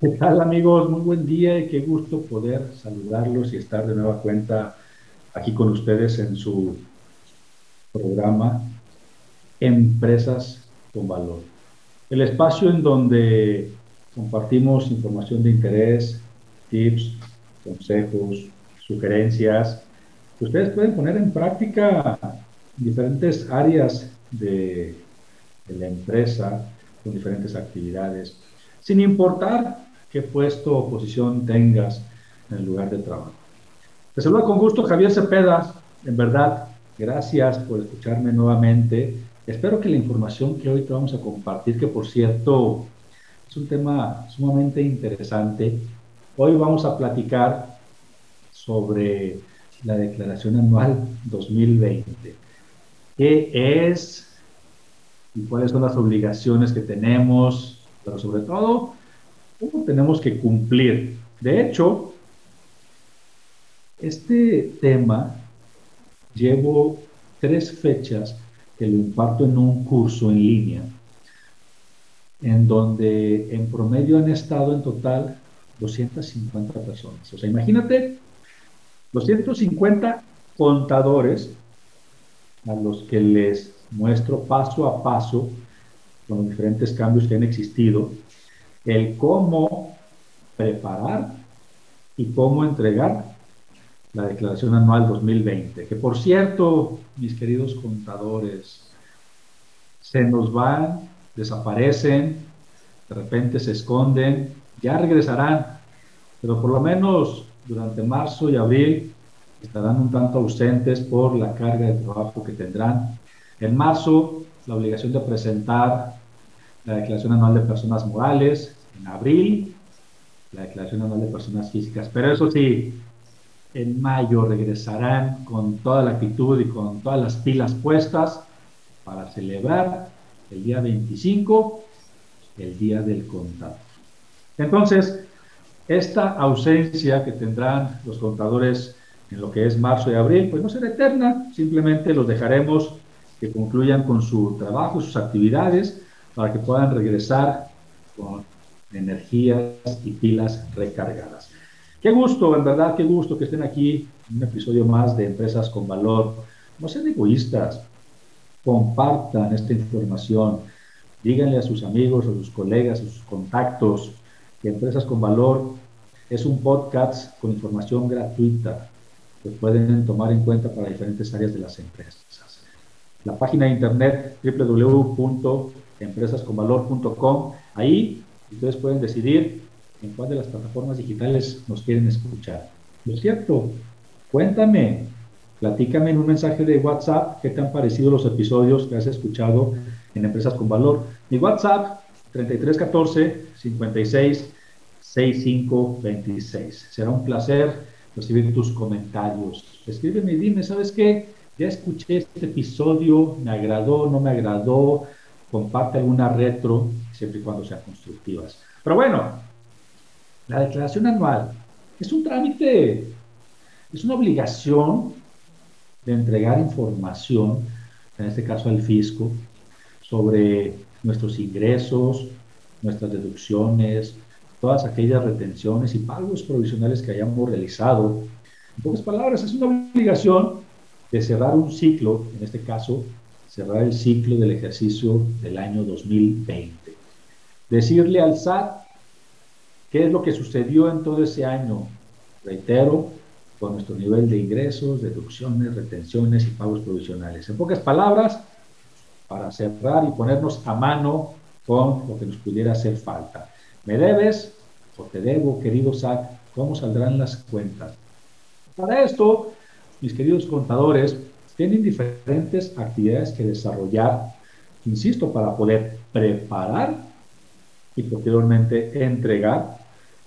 ¿Qué tal amigos? Muy buen día y qué gusto poder saludarlos y estar de nueva cuenta aquí con ustedes en su programa Empresas con Valor. El espacio en donde compartimos información de interés, tips, consejos, sugerencias que ustedes pueden poner en práctica en diferentes áreas de, de la empresa, con diferentes actividades, sin importar qué puesto o posición tengas en el lugar de trabajo. Te saluda con gusto Javier Cepeda. En verdad, gracias por escucharme nuevamente. Espero que la información que hoy te vamos a compartir, que por cierto es un tema sumamente interesante, hoy vamos a platicar sobre la declaración anual 2020. ¿Qué es y cuáles son las obligaciones que tenemos? Pero sobre todo, ¿cómo tenemos que cumplir? De hecho, este tema llevo tres fechas que lo imparto en un curso en línea, en donde en promedio han estado en total 250 personas. O sea, imagínate 250 contadores a los que les muestro paso a paso los diferentes cambios que han existido, el cómo preparar y cómo entregar la declaración anual 2020, que por cierto, mis queridos contadores, se nos van, desaparecen, de repente se esconden, ya regresarán, pero por lo menos durante marzo y abril estarán un tanto ausentes por la carga de trabajo que tendrán. En marzo, la obligación de presentar la declaración anual de personas morales, en abril, la declaración anual de personas físicas, pero eso sí, en mayo regresarán con toda la actitud y con todas las pilas puestas para celebrar el día 25, el día del contador. Entonces, esta ausencia que tendrán los contadores en lo que es marzo y abril, pues no será eterna, simplemente los dejaremos que concluyan con su trabajo, sus actividades, para que puedan regresar con energías y pilas recargadas. Qué gusto, en verdad, qué gusto que estén aquí en un episodio más de Empresas con Valor. No sean egoístas, compartan esta información, díganle a sus amigos, a sus colegas, a sus contactos que Empresas con Valor es un podcast con información gratuita que pueden tomar en cuenta para diferentes áreas de las empresas. La página de internet www.empresasconvalor.com, ahí ustedes pueden decidir en cuál de las plataformas digitales nos quieren escuchar. Lo cierto, cuéntame, platícame en un mensaje de WhatsApp qué te han parecido los episodios que has escuchado en Empresas con Valor. Mi WhatsApp, 3314 56 65 26. Será un placer recibir tus comentarios. Escríbeme y dime, ¿sabes qué? Ya escuché este episodio, me agradó, no me agradó, comparte alguna retro, siempre y cuando sean constructivas. Pero bueno, la declaración anual es un trámite, es una obligación de entregar información, en este caso al fisco, sobre nuestros ingresos, nuestras deducciones, todas aquellas retenciones y pagos provisionales que hayamos realizado. En pocas palabras, es una obligación de cerrar un ciclo, en este caso, cerrar el ciclo del ejercicio del año 2020. decirle al SAT qué es lo que sucedió en todo ese año. Reitero, con nuestro nivel de ingresos, deducciones, retenciones y pagos provisionales. En pocas palabras, para cerrar y ponernos a mano con lo que nos pudiera hacer falta. ¿Me debes o te debo, querido SAT? ¿Cómo saldrán las cuentas? Para esto, mis queridos contadores, tienen diferentes actividades que desarrollar, insisto, para poder preparar y posteriormente entregar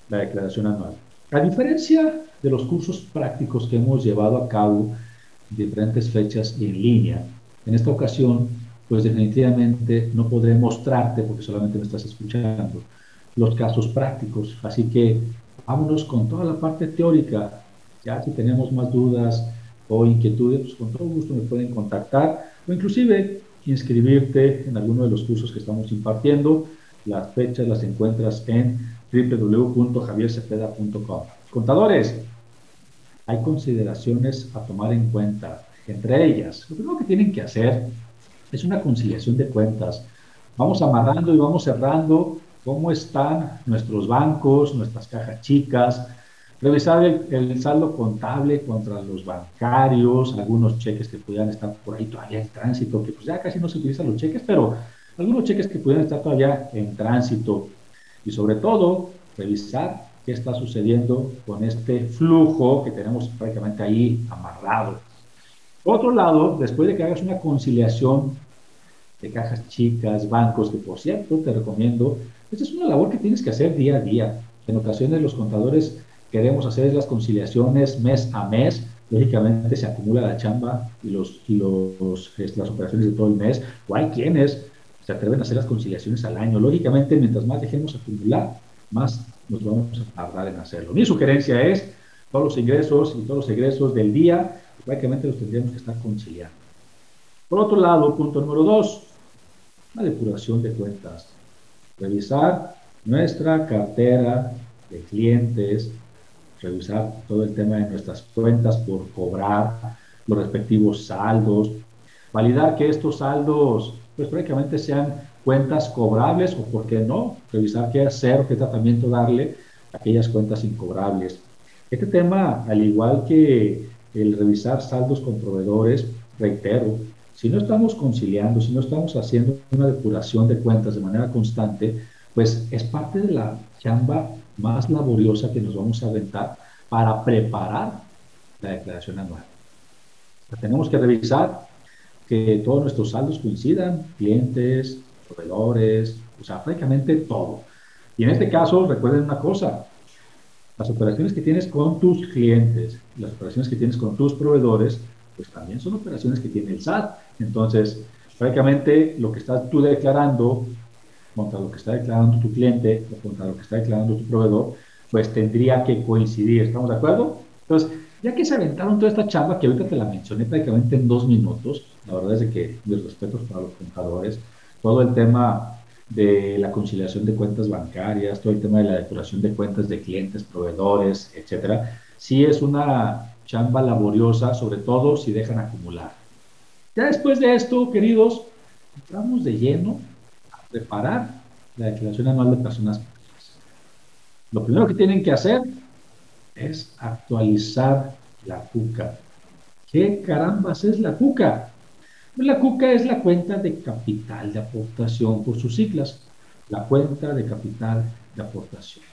la declaración anual. A diferencia de los cursos prácticos que hemos llevado a cabo en diferentes fechas en línea, en esta ocasión, pues definitivamente no podré mostrarte, porque solamente me estás escuchando, los casos prácticos. Así que vámonos con toda la parte teórica. Ya si tenemos más dudas o inquietudes, pues con todo gusto me pueden contactar o inclusive inscribirte en alguno de los cursos que estamos impartiendo. Las fechas las encuentras en www.javiercepeda.com. Contadores, hay consideraciones a tomar en cuenta. Entre ellas, lo primero que tienen que hacer es una conciliación de cuentas. Vamos amarrando y vamos cerrando cómo están nuestros bancos, nuestras cajas chicas, revisar el, saldo contable contra los bancarios, algunos cheques que pudieran estar por ahí todavía en tránsito, que pues ya casi no se utilizan los cheques, pero algunos cheques que pudieran estar todavía en tránsito. Y sobre todo, revisar qué está sucediendo con este flujo que tenemos prácticamente ahí amarrado. Por otro lado, después de que hagas una conciliación de cajas chicas, bancos, que por cierto te recomiendo esta es una labor que tienes que hacer día a día. En ocasiones los contadores queremos hacer las conciliaciones mes a mes. Lógicamente se acumula la chamba y, los, los, este, las operaciones de todo el mes. O hay quienes se atreven a hacer las conciliaciones al año. Lógicamente, mientras más dejemos acumular, más nos vamos a tardar en hacerlo. Mi sugerencia es todos los ingresos y todos los egresos del día, prácticamente los tendríamos que estar conciliando. Por otro lado, punto número dos, la depuración de cuentas revisar nuestra cartera de clientes, revisar todo el tema de nuestras cuentas por cobrar, los respectivos saldos, validar que estos saldos pues prácticamente sean cuentas cobrables o por qué no, revisar qué hacer qué tratamiento darle a aquellas cuentas incobrables. Este tema, al igual que el revisar saldos con proveedores, reitero, si no estamos conciliando, si no estamos haciendo una depuración de cuentas de manera constante, pues es parte de la chamba más laboriosa que nos vamos a aventar para preparar la declaración anual. tenemos que revisar que todos nuestros saldos coincidan, clientes, proveedores, o sea, prácticamente todo. Y en este caso, recuerden una cosa, las operaciones que tienes con tus clientes, las operaciones que tienes con tus proveedores, pues también son operaciones que tiene el SAT. Entonces, prácticamente lo que estás tú declarando contra lo que está declarando tu cliente o contra lo que está declarando tu proveedor, pues tendría que coincidir. ¿Estamos de acuerdo? Entonces, ya que se aventaron toda esta charla, que ahorita te la mencioné prácticamente en dos minutos, la verdad es que mis respetos para los contadores, todo el tema de la conciliación de cuentas bancarias, todo el tema de la depuración de cuentas de clientes, proveedores, etcétera, sí es una chamba laboriosa, sobre todo si dejan acumular. Ya después de esto, queridos, entramos de lleno preparar la declaración anual de personas Lo primero que tienen que hacer es actualizar la CUCA. ¿Qué carambas es la CUCA? Pues la CUCA es la cuenta de capital de aportación por sus siglas, la cuenta de capital de aportaciones,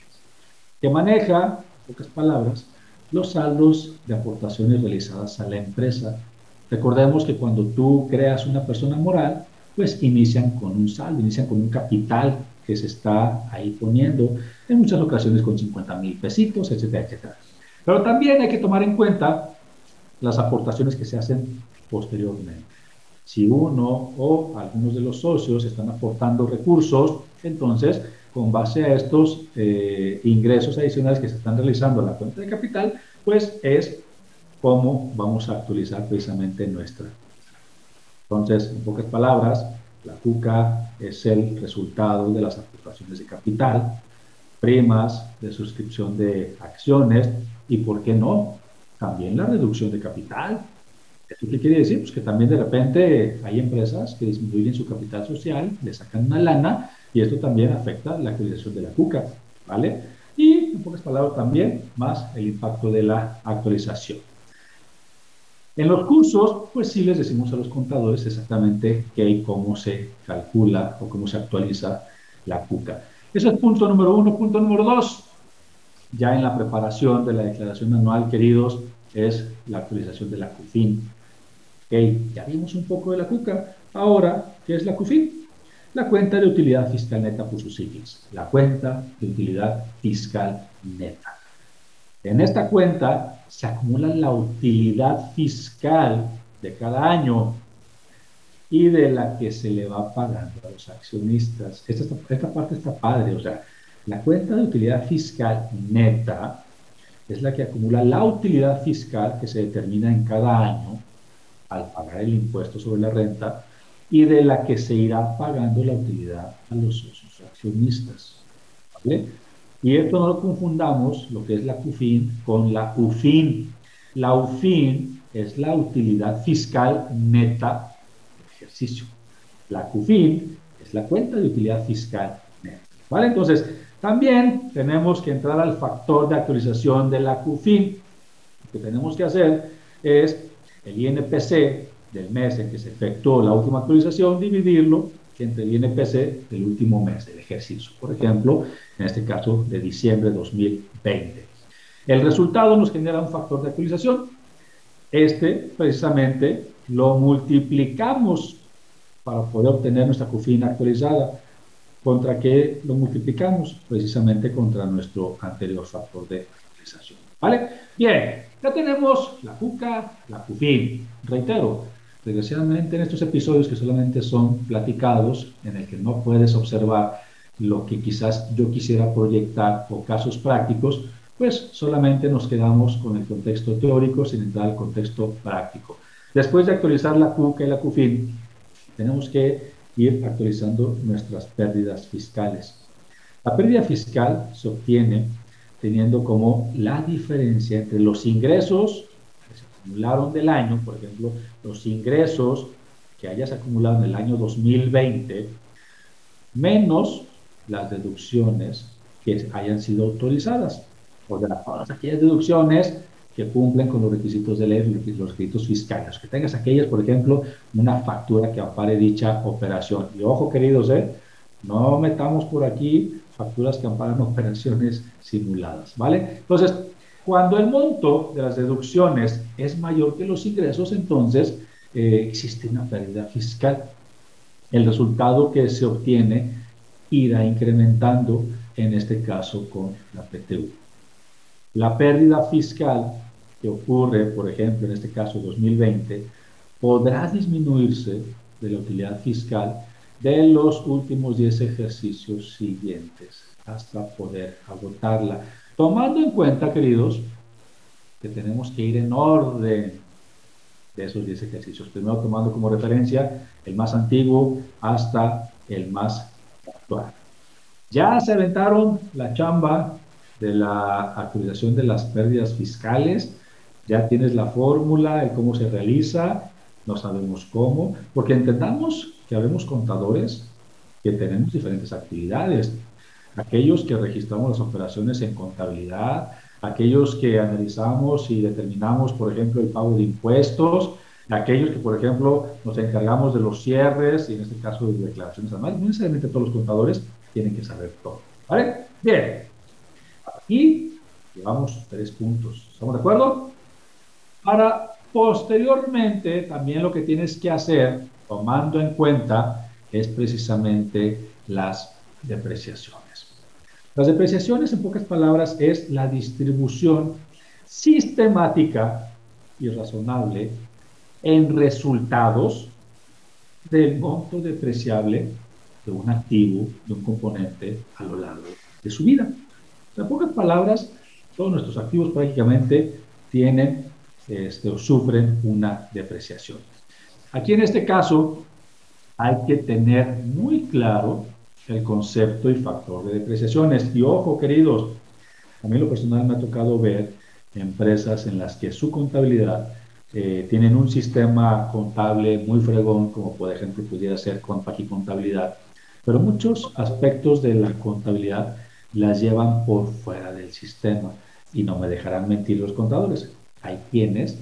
que maneja, en pocas palabras, los saldos de aportaciones realizadas a la empresa. Recordemos que cuando tú creas una persona moral, pues inician con un saldo, inician con un capital que se está ahí poniendo, en muchas ocasiones con 50 mil pesitos, etcétera, etcétera. Pero también hay que tomar en cuenta las aportaciones que se hacen posteriormente. Si uno o algunos de los socios están aportando recursos, entonces con base a estos eh, ingresos adicionales que se están realizando en la cuenta de capital, pues es cómo vamos a actualizar precisamente nuestra. Entonces, en pocas palabras, la CUCA es el resultado de las aportaciones de capital, primas de suscripción de acciones y, ¿por qué no? También la reducción de capital. ¿Eso qué quiere decir? Pues que también de repente hay empresas que disminuyen su capital social, le sacan una lana Y esto también afecta la actualización de la CUCA, ¿vale? Y, en pocas palabras, también más el impacto de la actualización. En los cursos, pues sí les decimos a los contadores exactamente qué y cómo se calcula o cómo se actualiza la CUCA. Ese es punto número uno. Punto número dos, ya en la preparación de la declaración anual, queridos, es la actualización de la CUFIN. Ok, ya vimos un poco de la CUCA. Ahora, ¿qué es la CUFIN? La cuenta de utilidad fiscal neta por sus siglas. La cuenta de utilidad fiscal neta. En esta cuenta se acumula la utilidad fiscal de cada año y de la que se le va pagando a los accionistas. Esta, esta parte está padre, o sea, la cuenta de utilidad fiscal neta es la que acumula la utilidad fiscal que se determina en cada año al pagar el impuesto sobre la renta y de la que se irá pagando la utilidad a los accionistas. ¿vale? Y esto no lo confundamos, lo que es la CUFIN, con la UFIN. La UFIN es la utilidad fiscal neta del ejercicio. La CUFIN es la cuenta de utilidad fiscal neta. ¿Vale? Entonces, también tenemos que entrar al factor de actualización de la CUFIN. Lo que tenemos que hacer es el INPC del mes en que se efectuó la última actualización, dividirlo entre el INPC del último mes del ejercicio. Por ejemplo, en este caso de diciembre de 2020. El resultado nos genera un factor de actualización. Este precisamente lo multiplicamos para poder obtener nuestra CUFIN actualizada. ¿Contra qué lo multiplicamos? Precisamente contra nuestro anterior factor de actualización. ¿Vale? Bien, ya tenemos la CUCA, la CUFIN. Reitero, desgraciadamente en estos episodios que solamente son platicados, en el que no puedes observar lo que quizás yo quisiera proyectar o casos prácticos, pues solamente nos quedamos con el contexto teórico sin entrar al contexto práctico. Después de actualizar la CUCA y la CUFIN, tenemos que ir actualizando nuestras pérdidas fiscales. La pérdida fiscal se obtiene teniendo como la diferencia entre los ingresos acumularon del año, por ejemplo, los ingresos que hayas acumulado en el año 2020, menos las deducciones que hayan sido autorizadas. O sea, todas aquellas deducciones que cumplen con los requisitos de ley, los requisitos fiscales. Que tengas aquellas, por ejemplo, una factura que ampare dicha operación. Y ojo, queridos, ¿eh? no metamos por aquí facturas que amparan operaciones simuladas, ¿vale? Entonces, cuando el monto de las deducciones es mayor que los ingresos, entonces eh, existe una pérdida fiscal. El resultado que se obtiene irá incrementando, en este caso con la PTU. La pérdida fiscal que ocurre, por ejemplo, en este caso 2020, podrá disminuirse de la utilidad fiscal de los últimos 10 ejercicios siguientes hasta poder agotarla. Tomando en cuenta, queridos, que tenemos que ir en orden de esos 10 ejercicios. Primero tomando como referencia el más antiguo hasta el más actual. Ya se aventaron la chamba de la actualización de las pérdidas fiscales. Ya tienes la fórmula, el cómo se realiza, no sabemos cómo, porque entendamos que habemos contadores que tenemos diferentes actividades. Aquellos que registramos las operaciones en contabilidad, aquellos que analizamos y determinamos, por ejemplo, el pago de impuestos, aquellos que, por ejemplo, nos encargamos de los cierres y en este caso de declaraciones anuales, no necesariamente todos los contadores tienen que saber todo. ¿Vale? Bien. Aquí llevamos tres puntos. ¿Estamos de acuerdo? Para posteriormente, también lo que tienes que hacer, tomando en cuenta, es precisamente las depreciaciones. Las depreciaciones, en pocas palabras, es la distribución sistemática y razonable en resultados del monto depreciable de un activo, de un componente a lo largo de su vida. En pocas palabras, todos nuestros activos prácticamente tienen este, o sufren una depreciación. Aquí en este caso hay que tener muy claro el concepto y factor de depreciaciones. Y ojo, queridos, a mí lo personal me ha tocado ver empresas en las que su contabilidad eh, tienen un sistema contable muy fregón, como por ejemplo pudiera ser Compact Contabilidad, Pero muchos aspectos de la contabilidad las llevan por fuera del sistema y no me dejarán mentir los contadores. Hay quienes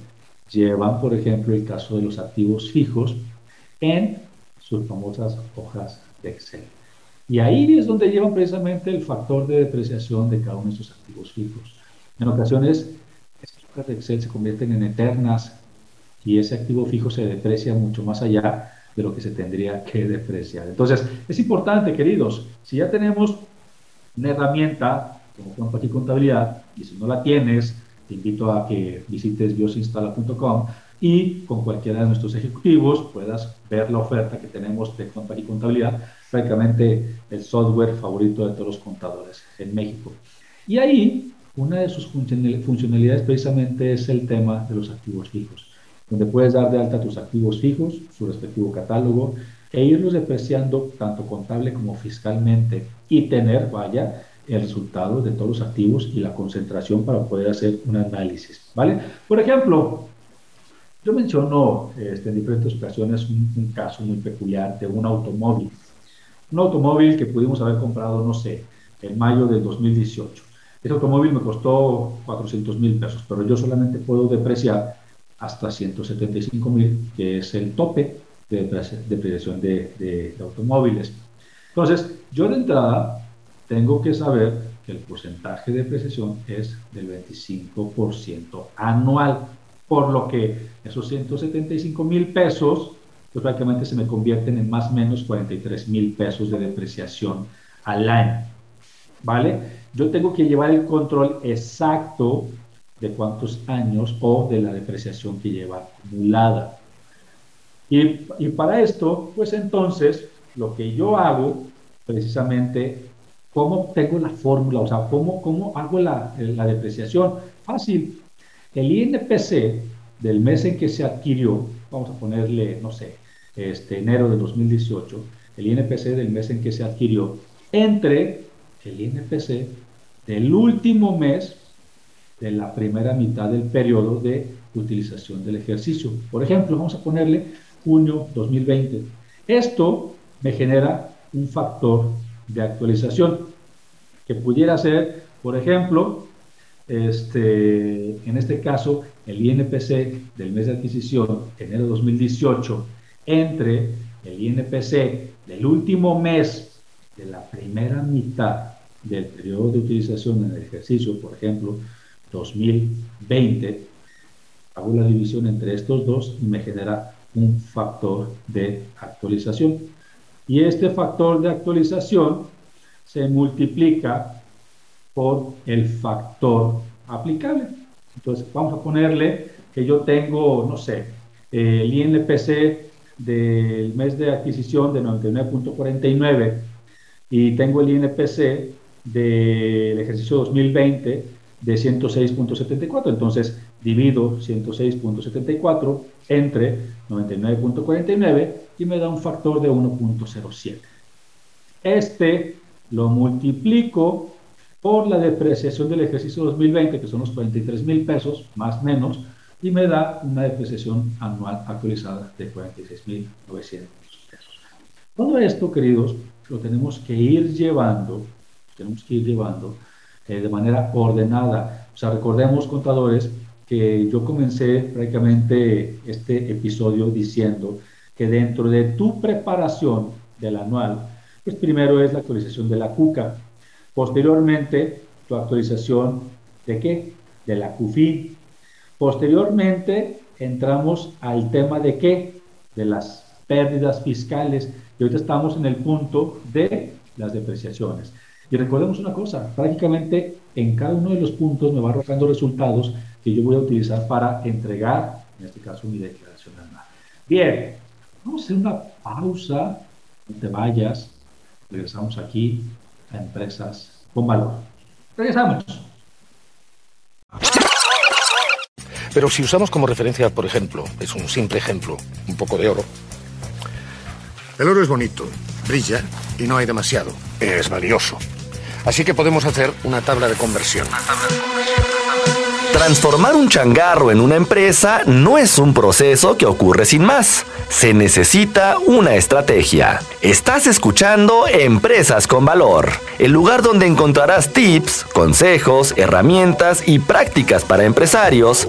llevan, por ejemplo, el caso de los activos fijos en sus famosas hojas de Excel. Y ahí es donde llevan precisamente el factor de depreciación de cada uno de esos activos fijos. En ocasiones, esas hojas de Excel se convierten en eternas y ese activo fijo se deprecia mucho más allá de lo que se tendría que depreciar. Entonces, es importante, queridos, si ya tenemos una herramienta como y contabilidad, y si no la tienes, te invito a que visites biosinstala.com y con cualquiera de nuestros ejecutivos puedas ver la oferta que tenemos de cuenta y contabilidad, prácticamente el software favorito de todos los contadores en México. Y ahí, una de sus funcionalidades precisamente es el tema de los activos fijos donde puedes dar de alta tus activos fijos, su respectivo catálogo, e irlos depreciando tanto contable como fiscalmente y tener, vaya, el resultado de todos los activos y la concentración para poder hacer un análisis, ¿vale? Por ejemplo, yo menciono este, en diferentes ocasiones un, un caso muy peculiar de un automóvil. Un automóvil que pudimos haber comprado, no sé, en mayo del 2018. Ese automóvil me costó 400 mil pesos, pero yo solamente puedo depreciar hasta 175 mil, que es el tope de depreciación de, de, automóviles. Entonces, yo de entrada tengo que saber que el porcentaje de depreciación es del 25% anual, por lo que esos 175 mil pesos, pues prácticamente se me convierten en más o menos 43 mil pesos de depreciación al año. ¿Vale? Yo tengo que llevar el control exacto de cuántos años o de la depreciación que lleva acumulada. Y, y, para esto, pues entonces, lo que yo hago, precisamente, ¿cómo tengo la fórmula? O sea, ¿cómo, cómo hago la, la depreciación? Fácil. El INPC del mes en que se adquirió, vamos a ponerle, no sé, este, enero de 2018, el INPC del mes en que se adquirió, entre el INPC del último mes de la primera mitad del periodo de utilización del ejercicio. Por ejemplo, vamos a ponerle junio 2020. Esto me genera un factor de actualización que pudiera ser, por ejemplo, este, en este caso, el INPC del mes de adquisición, enero 2018, entre el INPC del último mes de la primera mitad del periodo de utilización en el ejercicio, por ejemplo, 2020, hago la división entre estos dos y me genera un factor de actualización. Y este factor de actualización se multiplica por el factor aplicable. Entonces, vamos a ponerle que yo tengo, no sé, el INPC del mes de adquisición de 99.49 y tengo el INPC del ejercicio 2020 de 106.74. Entonces, divido 106.74 entre 99.49 y me da un factor de 1.07. Este lo multiplico por la depreciación del ejercicio 2020, que son los 43 mil pesos, más menos, y me da una depreciación anual actualizada de 46 mil 900 pesos. Todo esto, queridos, lo tenemos que ir llevando, tenemos que ir llevando eh, de manera ordenada. O sea, recordemos, contadores, que yo comencé prácticamente este episodio diciendo que dentro de tu preparación del anual, pues primero es la actualización de la CUCA, posteriormente tu actualización de qué? De la CUFI. Posteriormente entramos al tema de qué? De las pérdidas fiscales. Y ahorita estamos en el punto de las depreciaciones. Y recordemos una cosa, prácticamente en cada uno de los puntos me va arrojando resultados que yo voy a utilizar para entregar, en este caso, mi declaración anual. Bien, vamos a hacer una pausa, no te vayas, regresamos aquí a Empresas con Valor. Regresamos. Pero si usamos como referencia, por ejemplo, es un simple ejemplo, un poco de oro. El oro es bonito, brilla y no hay demasiado. Es valioso. Así que podemos hacer una tabla de conversión. Una tabla de conversión. Transformar un changarro en una empresa no es un proceso que ocurre sin más. Se necesita una estrategia. Estás escuchando Empresas con Valor, el lugar donde encontrarás tips, consejos, herramientas y prácticas para empresarios,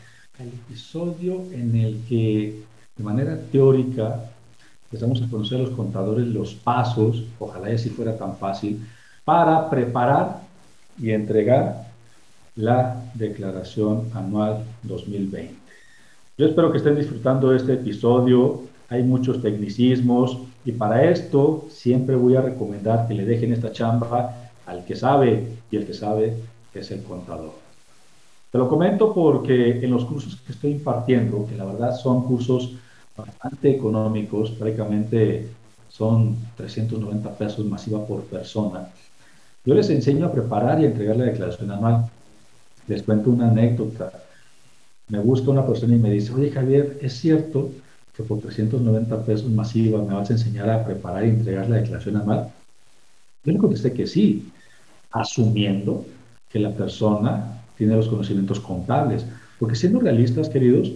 al episodio en el que de manera teórica empezamos a conocer a los contadores los pasos, ojalá y así fuera tan fácil, para preparar y entregar la declaración anual 2020. Yo espero que estén disfrutando este episodio. Hay muchos tecnicismos y para esto siempre voy a recomendar que le dejen esta chamba al que sabe y el que sabe es el contador. Te lo comento porque en los cursos que estoy impartiendo, que la verdad son cursos bastante económicos, prácticamente son 390 pesos masiva por persona, yo les enseño a preparar y entregar la declaración anual. Les cuento una anécdota. Me busca una persona y me dice, oye Javier, ¿es cierto que por 390 pesos masiva me vas a enseñar a preparar y entregar la declaración anual? Yo le contesté que sí, asumiendo que la persona tiene los conocimientos contables. Porque siendo realistas, queridos,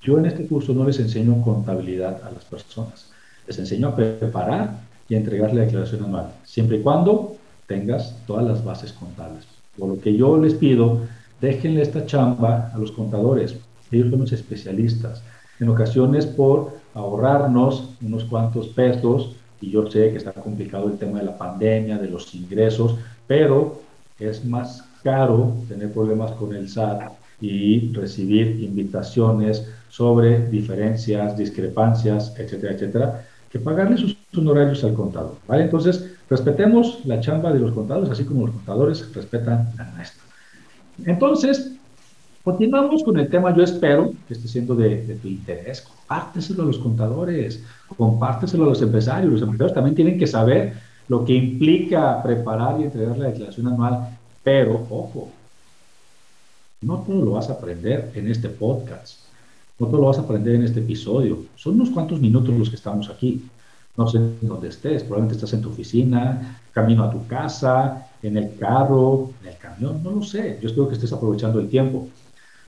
yo en este curso no les enseño contabilidad a las personas. Les enseño a preparar y a entregar la declaración anual, siempre y cuando tengas todas las bases contables. Por lo que yo les pido, déjenle esta chamba a los contadores. Ellos son los especialistas. En ocasiones por ahorrarnos unos cuantos pesos, y yo sé que está complicado el tema de la pandemia, de los ingresos, pero es más caro tener problemas con el SAT y recibir invitaciones sobre diferencias, discrepancias, etcétera, etcétera, que pagarle sus honorarios al contador. ¿vale? Entonces, respetemos la chamba de los contadores, así como los contadores respetan la nuestra. Entonces, continuamos con el tema. Yo espero que esté siendo de, tu interés. Compárteselo a los contadores, compárteselo a los empresarios. Los empresarios también tienen que saber lo que implica preparar y entregar la declaración anual. Pero, ojo, no todo lo vas a aprender en este podcast. No todo lo vas a aprender en este episodio. Son unos cuantos minutos los que estamos aquí. No sé dónde estés, probablemente estás en tu oficina, camino a tu casa, en el carro, en el camión, no lo sé. Yo espero que estés aprovechando el tiempo.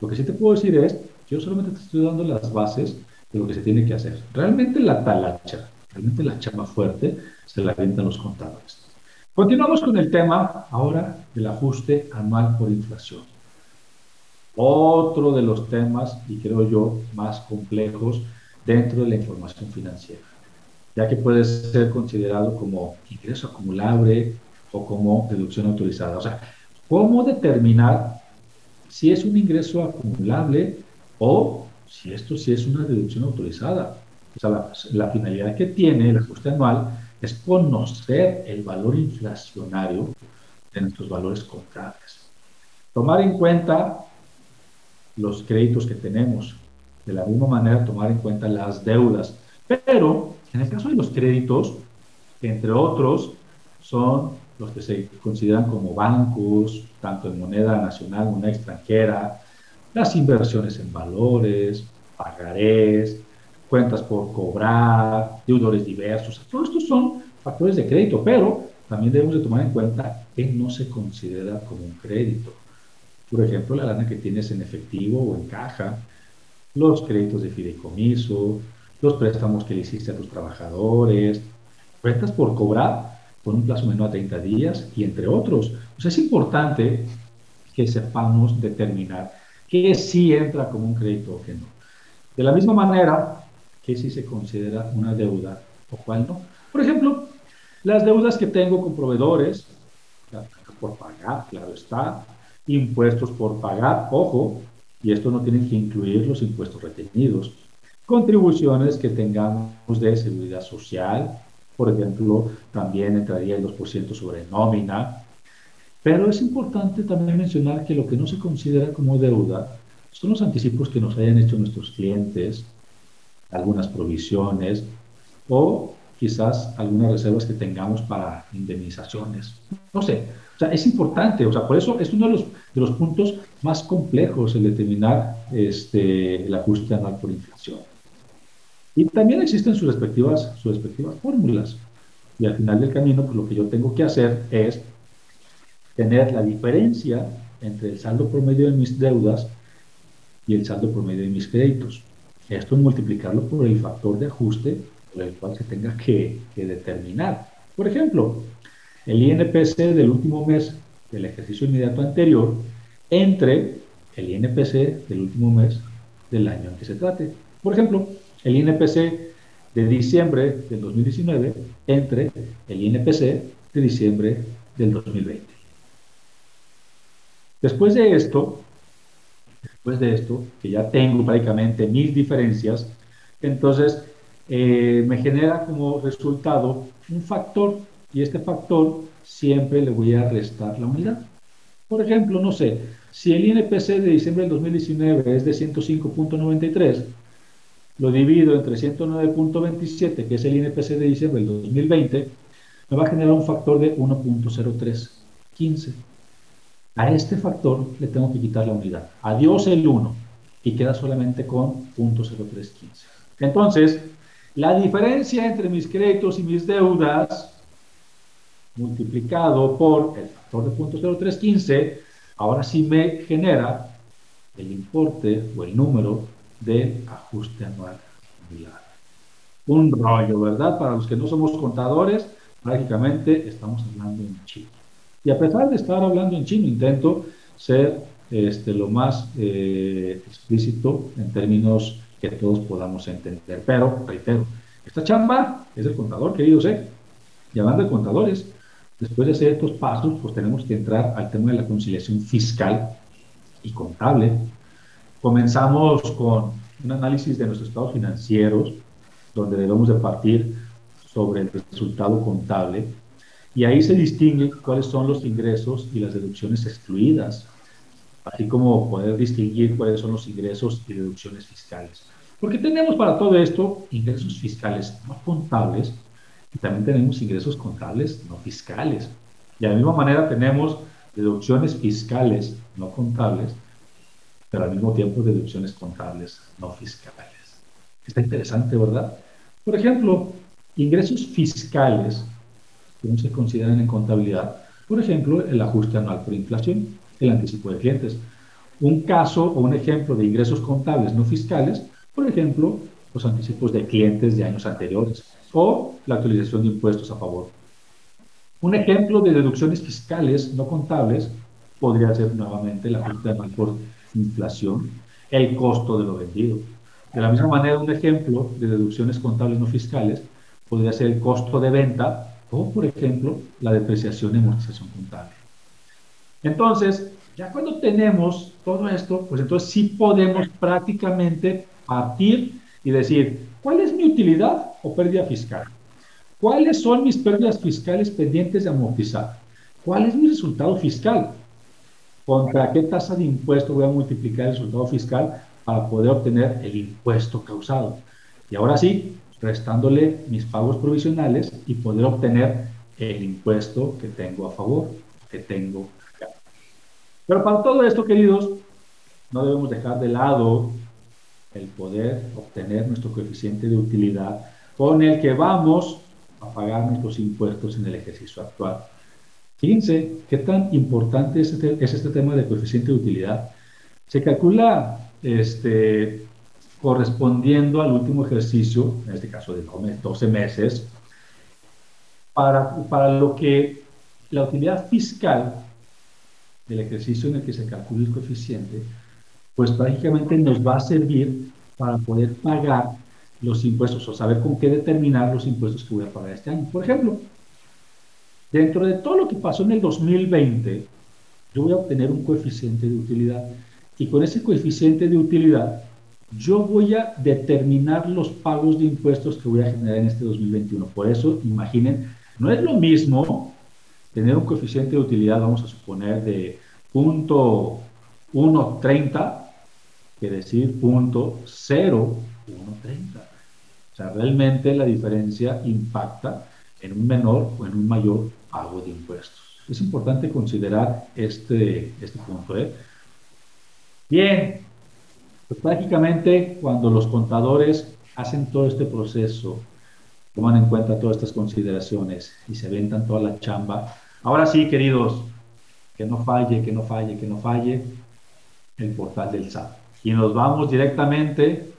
Lo que sí te puedo decir es, yo solamente te estoy dando las bases de lo que se tiene que hacer. Realmente la talacha, realmente la chamba fuerte, se la avientan los contadores. Continuamos con el tema ahora del ajuste anual por inflación. Otro de los temas, y creo yo, más complejos dentro de la información financiera, ya que puede ser considerado como ingreso acumulable o como deducción autorizada. O sea, ¿cómo determinar si es un ingreso acumulable o si esto sí es una deducción autorizada? O sea, la, finalidad que tiene el ajuste anual es conocer el valor inflacionario de nuestros valores contables. Tomar en cuenta los créditos que tenemos. De la misma manera, tomar en cuenta las deudas. Pero en el caso de los créditos, entre otros, son los que se consideran como bancos, tanto en moneda nacional, moneda extranjera, las inversiones en valores, pagarés, cuentas por cobrar, deudores diversos. Todos estos son factores de crédito, pero también debemos de tomar en cuenta que no se considera como un crédito. Por ejemplo, la lana que tienes en efectivo o en caja, los créditos de fideicomiso, los préstamos que le hiciste a tus trabajadores, cuentas por cobrar por un plazo menor a 30 días y entre otros. O sea, es importante que sepamos determinar qué sí entra como un crédito o qué no. De la misma manera que sí se considera una deuda o cuál no. Por ejemplo, las deudas que tengo con proveedores, por pagar, claro está, impuestos por pagar, ojo, y esto no tiene que incluir los impuestos retenidos, contribuciones que tengamos de seguridad social, por ejemplo, también entraría el 2% sobre nómina, Pero es importante también mencionar que lo que no se considera como deuda son los anticipos que nos hayan hecho nuestros clientes, algunas provisiones o quizás algunas reservas que tengamos para indemnizaciones. No sé, o sea, es importante, o sea, por eso es uno de los, de los puntos más complejos el determinar este, el ajuste anual por inflación. Y también existen sus respectivas, sus respectivas fórmulas. Y al final del camino, pues lo que yo tengo que hacer es tener la diferencia entre el saldo promedio de mis deudas y el saldo promedio de mis créditos. Esto es multiplicarlo por el factor de ajuste por el cual se tenga que, que determinar. Por ejemplo, el INPC del último mes del ejercicio inmediato anterior entre el INPC del último mes del año en que se trate. Por ejemplo, el INPC de diciembre del 2019 entre el INPC de diciembre del 2020. Después de esto, después de esto, que ya tengo prácticamente mis diferencias, entonces eh, me genera como resultado un factor y este factor siempre le voy a restar la unidad. Por ejemplo, no sé, si el INPC de diciembre del 2019 es de 105.93, lo divido entre 109.27, que es el INPC de diciembre del 2020, me va a generar un factor de 1.0315. A este factor le tengo que quitar la unidad. Adiós el 1 y queda solamente con 0.0315. Entonces, la diferencia entre mis créditos y mis deudas multiplicado por el factor de 0.0315, ahora sí me genera el importe o el número del ajuste anual Un rollo, ¿verdad? Para los que no somos contadores, prácticamente estamos hablando en chino. Y a pesar de estar hablando en chino, intento ser este, lo más eh, explícito en términos que todos podamos entender. Pero, reitero, esta chamba es del contador, queridos, ¿eh? Y hablando de contadores, después de hacer estos pasos, pues tenemos que entrar al tema de la conciliación fiscal y contable. Comenzamos con un análisis de nuestros estados financieros, donde debemos de partir sobre el resultado contable, y ahí se distingue cuáles son los ingresos y las deducciones excluidas, así como poder distinguir cuáles son los ingresos y deducciones fiscales. Porque tenemos para todo esto ingresos fiscales no contables y también tenemos ingresos contables no fiscales. Y de la misma manera tenemos deducciones fiscales no contables, pero al mismo tiempo deducciones contables no fiscales. Está interesante, ¿verdad? Por ejemplo, ingresos fiscales que no se consideran en contabilidad, por ejemplo, el ajuste anual por inflación, el anticipo de clientes. Un caso o un ejemplo de ingresos contables no fiscales por ejemplo, los anticipos de clientes de años anteriores o la actualización de impuestos a favor. Un ejemplo de deducciones fiscales no contables podría ser nuevamente la ajuste anual por inflación, el costo de lo vendido. De la misma manera, un ejemplo de deducciones contables no fiscales podría ser el costo de venta o, por ejemplo, la depreciación y amortización contable. Entonces, ya cuando tenemos todo esto, pues entonces sí podemos prácticamente partir y decir, ¿cuál es mi utilidad o pérdida fiscal? ¿Cuáles son mis pérdidas fiscales pendientes de amortizar? ¿Cuál es mi resultado fiscal? ¿Contra qué tasa de impuesto voy a multiplicar el resultado fiscal para poder obtener el impuesto causado? Y ahora sí, restándole mis pagos provisionales y poder obtener el impuesto que tengo a favor, que tengo acá. Pero para todo esto, queridos, no debemos dejar de lado el poder obtener nuestro coeficiente de utilidad con el que vamos a pagar nuestros impuestos en el ejercicio actual. Fíjense qué tan importante es este, es este tema de coeficiente de utilidad. Se calcula este, correspondiendo al último ejercicio, en este caso de 12 meses, para, para lo que la utilidad fiscal del ejercicio en el que se calcula el coeficiente pues prácticamente nos va a servir para poder pagar los impuestos o saber con qué determinar los impuestos que voy a pagar este año. Por ejemplo, dentro de todo lo que pasó en el 2020, yo voy a obtener un coeficiente de utilidad y con ese coeficiente de utilidad yo voy a determinar los pagos de impuestos que voy a generar en este 2021. Por eso, imaginen, no es lo mismo tener un coeficiente de utilidad, vamos a suponer, de punto 1.30, que decir punto 0.130. O sea, realmente la diferencia impacta en un menor o en un mayor pago de impuestos. Es importante considerar este, este punto. ¿eh? Bien, pues prácticamente cuando los contadores hacen todo este proceso, toman en cuenta todas estas consideraciones y se ventan toda la chamba. Ahora sí, queridos, que no falle, que no falle, que no falle el portal del SAT. Y nos vamos directamente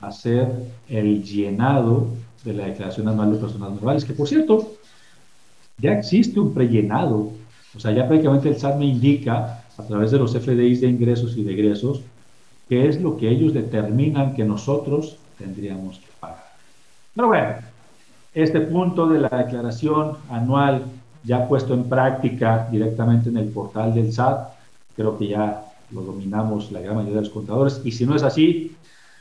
a hacer el llenado de la declaración anual de personas normales, que por cierto, ya existe un prellenado. O sea, ya prácticamente el SAT me indica a través de los FDIs de ingresos y de egresos qué es lo que ellos determinan que nosotros tendríamos que pagar. Pero bueno, este punto de la declaración anual ya puesto en práctica directamente en el portal del SAT, creo que ya lo dominamos la gran mayoría de los contadores. Y si no es así,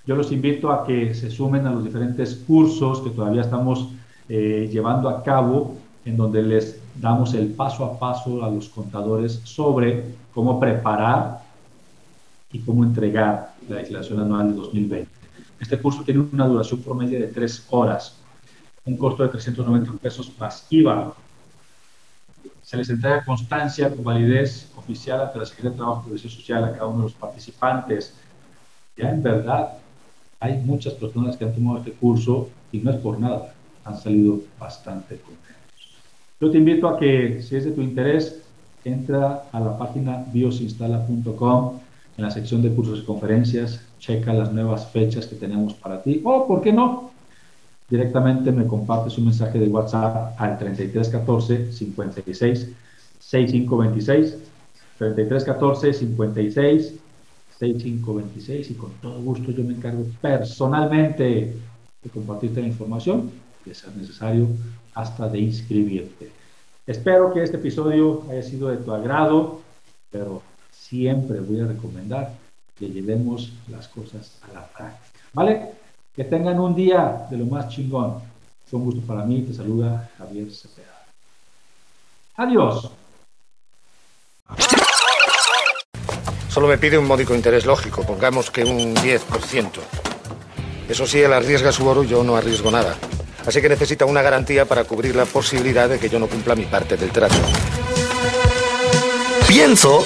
yo los invito a que se sumen a los diferentes cursos que todavía estamos eh, llevando a cabo, en donde les damos el paso a paso a los contadores sobre cómo preparar y cómo entregar la declaración anual de 2020. Este curso tiene una duración promedio de tres horas, un costo de 390 pesos más IVA. Se les entrega constancia con validez oficial ante la Secretaría de Trabajo y Previsión Social a cada uno de los participantes. Ya en verdad hay muchas personas que han tomado este curso y no es por nada, han salido bastante contentos. Yo te invito a que, si es de tu interés, entra a la página biosinstala.com en la sección de cursos y conferencias, checa las nuevas fechas que tenemos para ti, o, ¿por qué no? Directamente me compartes un mensaje de WhatsApp al 3314 56 6526 3314 56 6526 y con todo gusto yo me encargo personalmente de compartirte la información, que sea necesario, hasta de inscribirte. Espero que este episodio haya sido de tu agrado, pero siempre voy a recomendar que llevemos las cosas a la práctica. ¿Vale? Que tengan un día de lo más chingón. Fue un gusto para mí. Te saluda Javier Cepeda. Adiós. Solo me pide un módico interés lógico, pongamos que un 10%. Eso sí, él arriesga su oro y yo no arriesgo nada. Así que necesita una garantía para cubrir la posibilidad de que yo no cumpla mi parte del trato. Pienso,